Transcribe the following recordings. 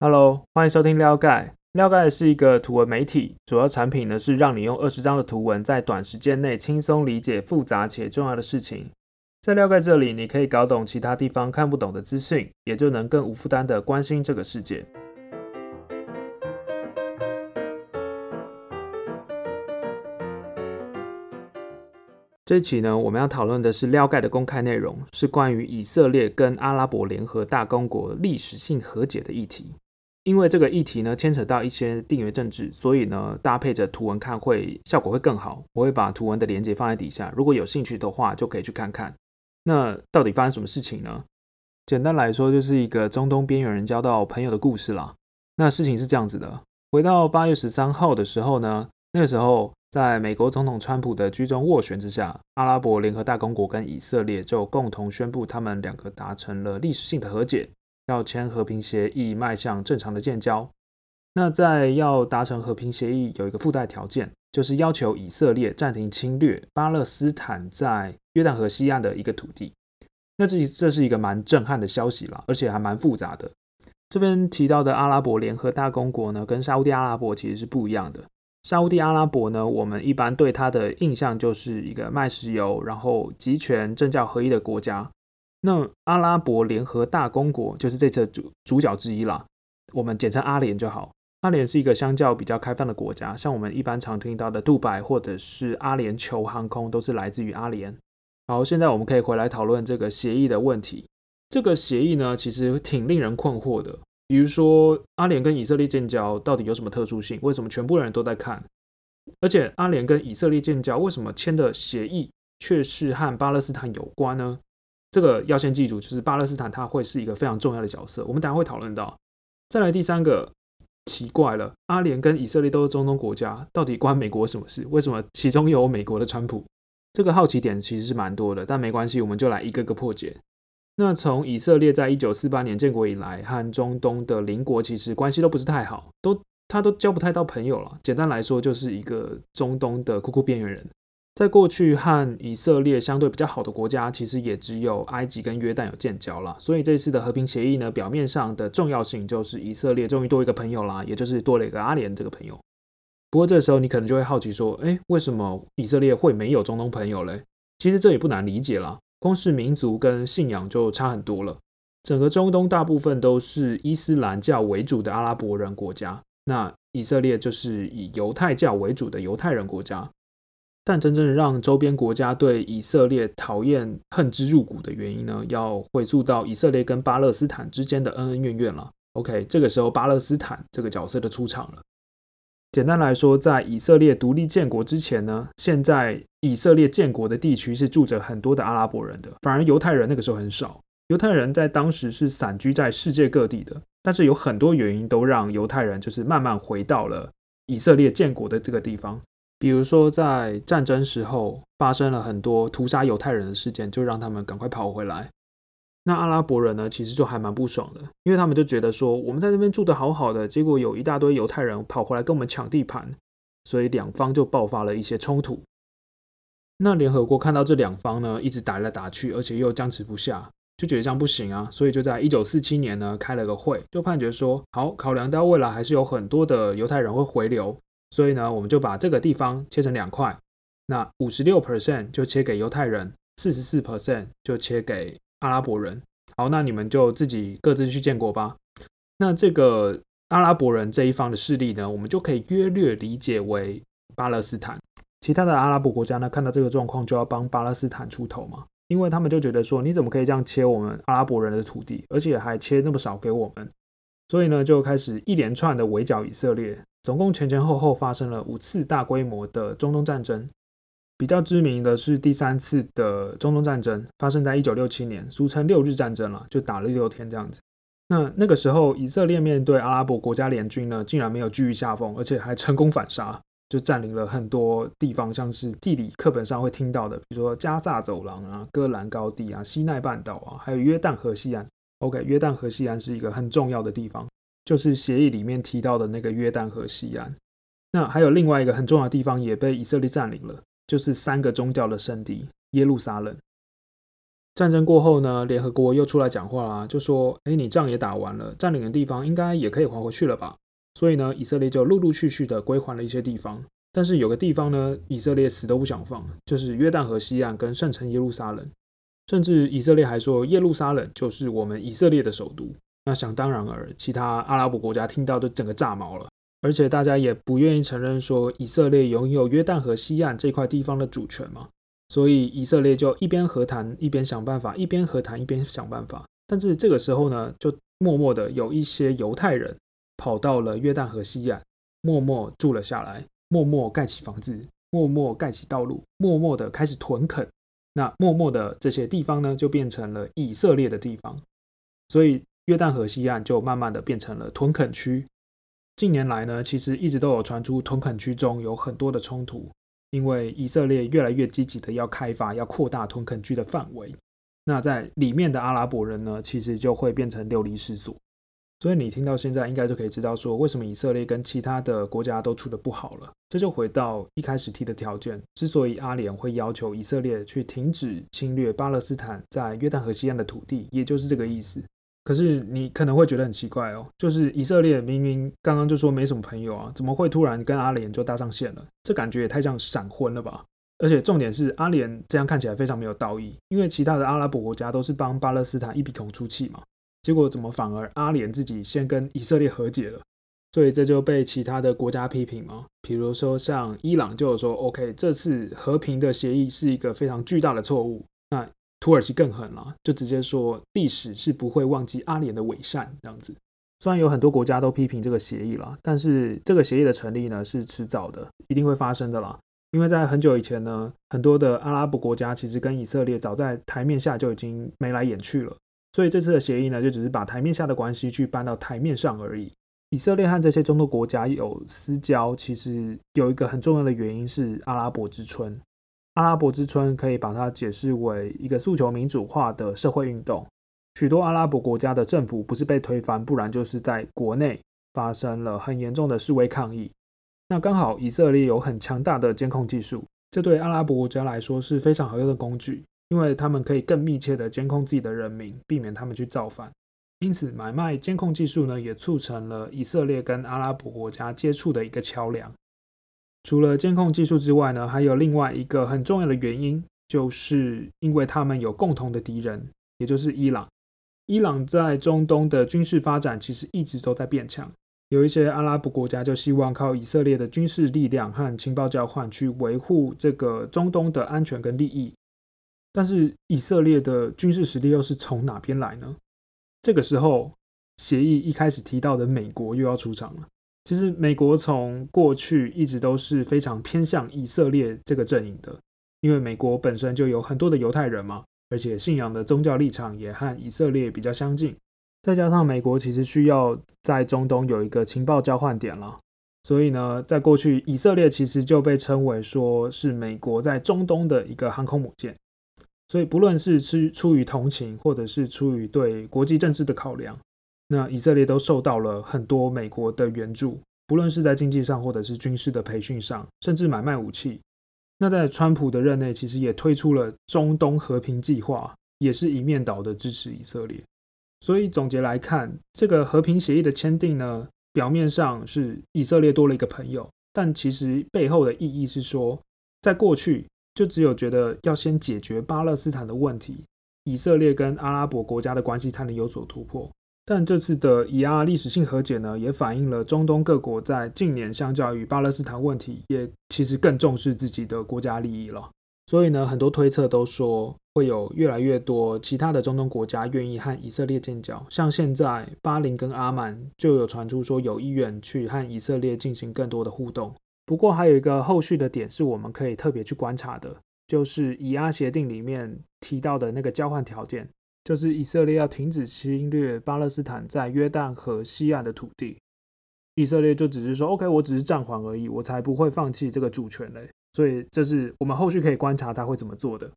Hello，欢迎收听撩盖。撩盖是一个图文媒体，主要产品呢是让你用二十张的图文，在短时间内轻松理解复杂且重要的事情。在撩盖这里，你可以搞懂其他地方看不懂的资讯，也就能更无负担的关心这个世界。这期呢，我们要讨论的是撩盖的公开内容，是关于以色列跟阿拉伯联合大公国历史性和解的议题。因为这个议题呢，牵扯到一些地缘政治，所以呢，搭配着图文看会效果会更好。我会把图文的连接放在底下，如果有兴趣的话，就可以去看看。那到底发生什么事情呢？简单来说，就是一个中东边缘人交到朋友的故事啦。那事情是这样子的：回到八月十三号的时候呢，那个时候。在美国总统川普的居中斡旋之下，阿拉伯联合大公国跟以色列就共同宣布，他们两个达成了历史性的和解，要签和平协议，迈向正常的建交。那在要达成和平协议，有一个附带条件，就是要求以色列暂停侵略巴勒斯坦在约旦河西岸的一个土地。那这这是一个蛮震撼的消息啦，而且还蛮复杂的。这边提到的阿拉伯联合大公国呢，跟沙地阿拉伯其实是不一样的。沙地阿拉伯呢，我们一般对它的印象就是一个卖石油，然后集权政教合一的国家。那阿拉伯联合大公国就是这次主主角之一啦，我们简称阿联就好。阿联是一个相较比较开放的国家，像我们一般常听到的杜拜或者是阿联酋航空，都是来自于阿联。好，现在我们可以回来讨论这个协议的问题。这个协议呢，其实挺令人困惑的。比如说，阿联跟以色列建交到底有什么特殊性？为什么全部人都在看？而且，阿联跟以色列建交，为什么签的协议却是和巴勒斯坦有关呢？这个要先记住，就是巴勒斯坦它会是一个非常重要的角色。我们等下会讨论到。再来第三个，奇怪了，阿联跟以色列都是中东国家，到底关美国什么事？为什么其中有美国的川普？这个好奇点其实是蛮多的，但没关系，我们就来一个个破解。那从以色列在一九四八年建国以来，和中东的邻国其实关系都不是太好，都他都交不太到朋友了。简单来说，就是一个中东的酷酷边缘人。在过去和以色列相对比较好的国家，其实也只有埃及跟约旦有建交了。所以这次的和平协议呢，表面上的重要性就是以色列终于多一个朋友啦，也就是多了一个阿联这个朋友。不过这时候你可能就会好奇说，哎，为什么以色列会没有中东朋友嘞？其实这也不难理解啦。光是民族跟信仰就差很多了。整个中东大部分都是伊斯兰教为主的阿拉伯人国家，那以色列就是以犹太教为主的犹太人国家。但真正让周边国家对以色列讨厌恨之入骨的原因呢，要回溯到以色列跟巴勒斯坦之间的恩恩怨怨了。OK，这个时候巴勒斯坦这个角色的出场了。简单来说，在以色列独立建国之前呢，现在以色列建国的地区是住着很多的阿拉伯人的，反而犹太人那个时候很少。犹太人在当时是散居在世界各地的，但是有很多原因都让犹太人就是慢慢回到了以色列建国的这个地方。比如说，在战争时候发生了很多屠杀犹太人的事件，就让他们赶快跑回来。那阿拉伯人呢，其实就还蛮不爽的，因为他们就觉得说，我们在那边住的好好的，结果有一大堆犹太人跑回来跟我们抢地盘，所以两方就爆发了一些冲突。那联合国看到这两方呢，一直打来打去，而且又僵持不下，就觉得这样不行啊，所以就在一九四七年呢，开了个会，就判决说，好，考量到未来还是有很多的犹太人会回流，所以呢，我们就把这个地方切成两块，那五十六 percent 就切给犹太人，四十四 percent 就切给。阿拉伯人，好，那你们就自己各自去建国吧。那这个阿拉伯人这一方的势力呢，我们就可以约略理解为巴勒斯坦。其他的阿拉伯国家呢，看到这个状况就要帮巴勒斯坦出头嘛，因为他们就觉得说，你怎么可以这样切我们阿拉伯人的土地，而且还切那么少给我们？所以呢，就开始一连串的围剿以色列，总共前前后后发生了五次大规模的中东战争。比较知名的是第三次的中东战争，发生在一九六七年，俗称六日战争了，就打了六天这样子。那那个时候，以色列面对阿拉伯国家联军呢，竟然没有居于下风，而且还成功反杀，就占领了很多地方，像是地理课本上会听到的，比如说加萨走廊啊、戈兰高地啊、西奈半岛啊，还有约旦河西岸。OK，约旦河西岸是一个很重要的地方，就是协议里面提到的那个约旦河西岸。那还有另外一个很重要的地方也被以色列占领了。就是三个宗教的圣地耶路撒冷。战争过后呢，联合国又出来讲话啦，就说：“哎，你仗也打完了，占领的地方应该也可以还回去了吧？”所以呢，以色列就陆陆续续的归还了一些地方。但是有个地方呢，以色列死都不想放，就是约旦河西岸跟圣城耶路撒冷。甚至以色列还说，耶路撒冷就是我们以色列的首都。那想当然尔，其他阿拉伯国家听到就整个炸毛了。而且大家也不愿意承认说以色列拥有约旦河西岸这块地方的主权嘛。所以以色列就一边和谈一边想办法，一边和谈一边想办法。但是这个时候呢，就默默的有一些犹太人跑到了约旦河西岸，默默住了下来，默默盖起房子，默默盖起道路，默默的开始屯垦。那默默的这些地方呢，就变成了以色列的地方。所以约旦河西岸就慢慢的变成了屯垦区。近年来呢，其实一直都有传出屯垦区中有很多的冲突。因为以色列越来越积极的要开发、要扩大屯垦区的范围，那在里面的阿拉伯人呢，其实就会变成流离失所。所以你听到现在，应该就可以知道说，为什么以色列跟其他的国家都处的不好了。这就回到一开始提的条件，之所以阿联会要求以色列去停止侵略巴勒斯坦在约旦河西岸的土地，也就是这个意思。可是你可能会觉得很奇怪哦，就是以色列明明刚刚就说没什么朋友啊，怎么会突然跟阿联就搭上线了？这感觉也太像闪婚了吧！而且重点是阿联这样看起来非常没有道义，因为其他的阿拉伯国家都是帮巴勒斯坦一鼻孔出气嘛，结果怎么反而阿联自己先跟以色列和解了？所以这就被其他的国家批评嘛，比如说像伊朗就有说，OK，这次和平的协议是一个非常巨大的错误。那土耳其更狠了，就直接说历史是不会忘记阿联的伪善这样子。虽然有很多国家都批评这个协议了，但是这个协议的成立呢是迟早的，一定会发生的啦。因为在很久以前呢，很多的阿拉伯国家其实跟以色列早在台面下就已经眉来眼去了，所以这次的协议呢就只是把台面下的关系去搬到台面上而已。以色列和这些中东国家有私交，其实有一个很重要的原因是阿拉伯之春。阿拉伯之春可以把它解释为一个诉求民主化的社会运动。许多阿拉伯国家的政府不是被推翻，不然就是在国内发生了很严重的示威抗议。那刚好以色列有很强大的监控技术，这对阿拉伯国家来说是非常好用的工具，因为他们可以更密切的监控自己的人民，避免他们去造反。因此，买卖监控技术呢，也促成了以色列跟阿拉伯国家接触的一个桥梁。除了监控技术之外呢，还有另外一个很重要的原因，就是因为他们有共同的敌人，也就是伊朗。伊朗在中东的军事发展其实一直都在变强，有一些阿拉伯国家就希望靠以色列的军事力量和情报交换去维护这个中东的安全跟利益。但是以色列的军事实力又是从哪边来呢？这个时候，协议一开始提到的美国又要出场了。其实美国从过去一直都是非常偏向以色列这个阵营的，因为美国本身就有很多的犹太人嘛，而且信仰的宗教立场也和以色列比较相近。再加上美国其实需要在中东有一个情报交换点了，所以呢，在过去以色列其实就被称为说是美国在中东的一个航空母舰。所以不论是出出于同情，或者是出于对国际政治的考量。那以色列都受到了很多美国的援助，不论是在经济上，或者是军事的培训上，甚至买卖武器。那在川普的任内，其实也推出了中东和平计划，也是一面倒的支持以色列。所以总结来看，这个和平协议的签订呢，表面上是以色列多了一个朋友，但其实背后的意义是说，在过去就只有觉得要先解决巴勒斯坦的问题，以色列跟阿拉伯国家的关系才能有所突破。但这次的以阿历史性和解呢，也反映了中东各国在近年相较于巴勒斯坦问题，也其实更重视自己的国家利益了。所以呢，很多推测都说会有越来越多其他的中东国家愿意和以色列建交。像现在巴林跟阿曼就有传出说有意愿去和以色列进行更多的互动。不过还有一个后续的点是我们可以特别去观察的，就是以阿协定里面提到的那个交换条件。就是以色列要停止侵略巴勒斯坦在约旦河西岸的土地，以色列就只是说 OK，我只是暂缓而已，我才不会放弃这个主权嘞。所以这是我们后续可以观察他会怎么做的。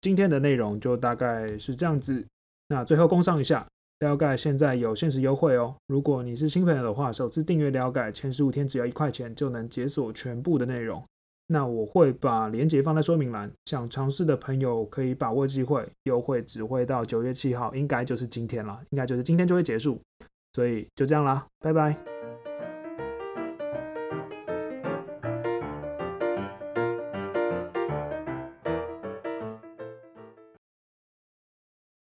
今天的内容就大概是这样子。那最后工商一下，撩盖现在有限时优惠哦。如果你是新朋友的话，首次订阅撩盖前十五天只要一块钱就能解锁全部的内容。那我会把链接放在说明栏，想尝试的朋友可以把握机会，优惠只会到九月七号，应该就是今天了，应该就是今天就会结束，所以就这样啦，拜拜。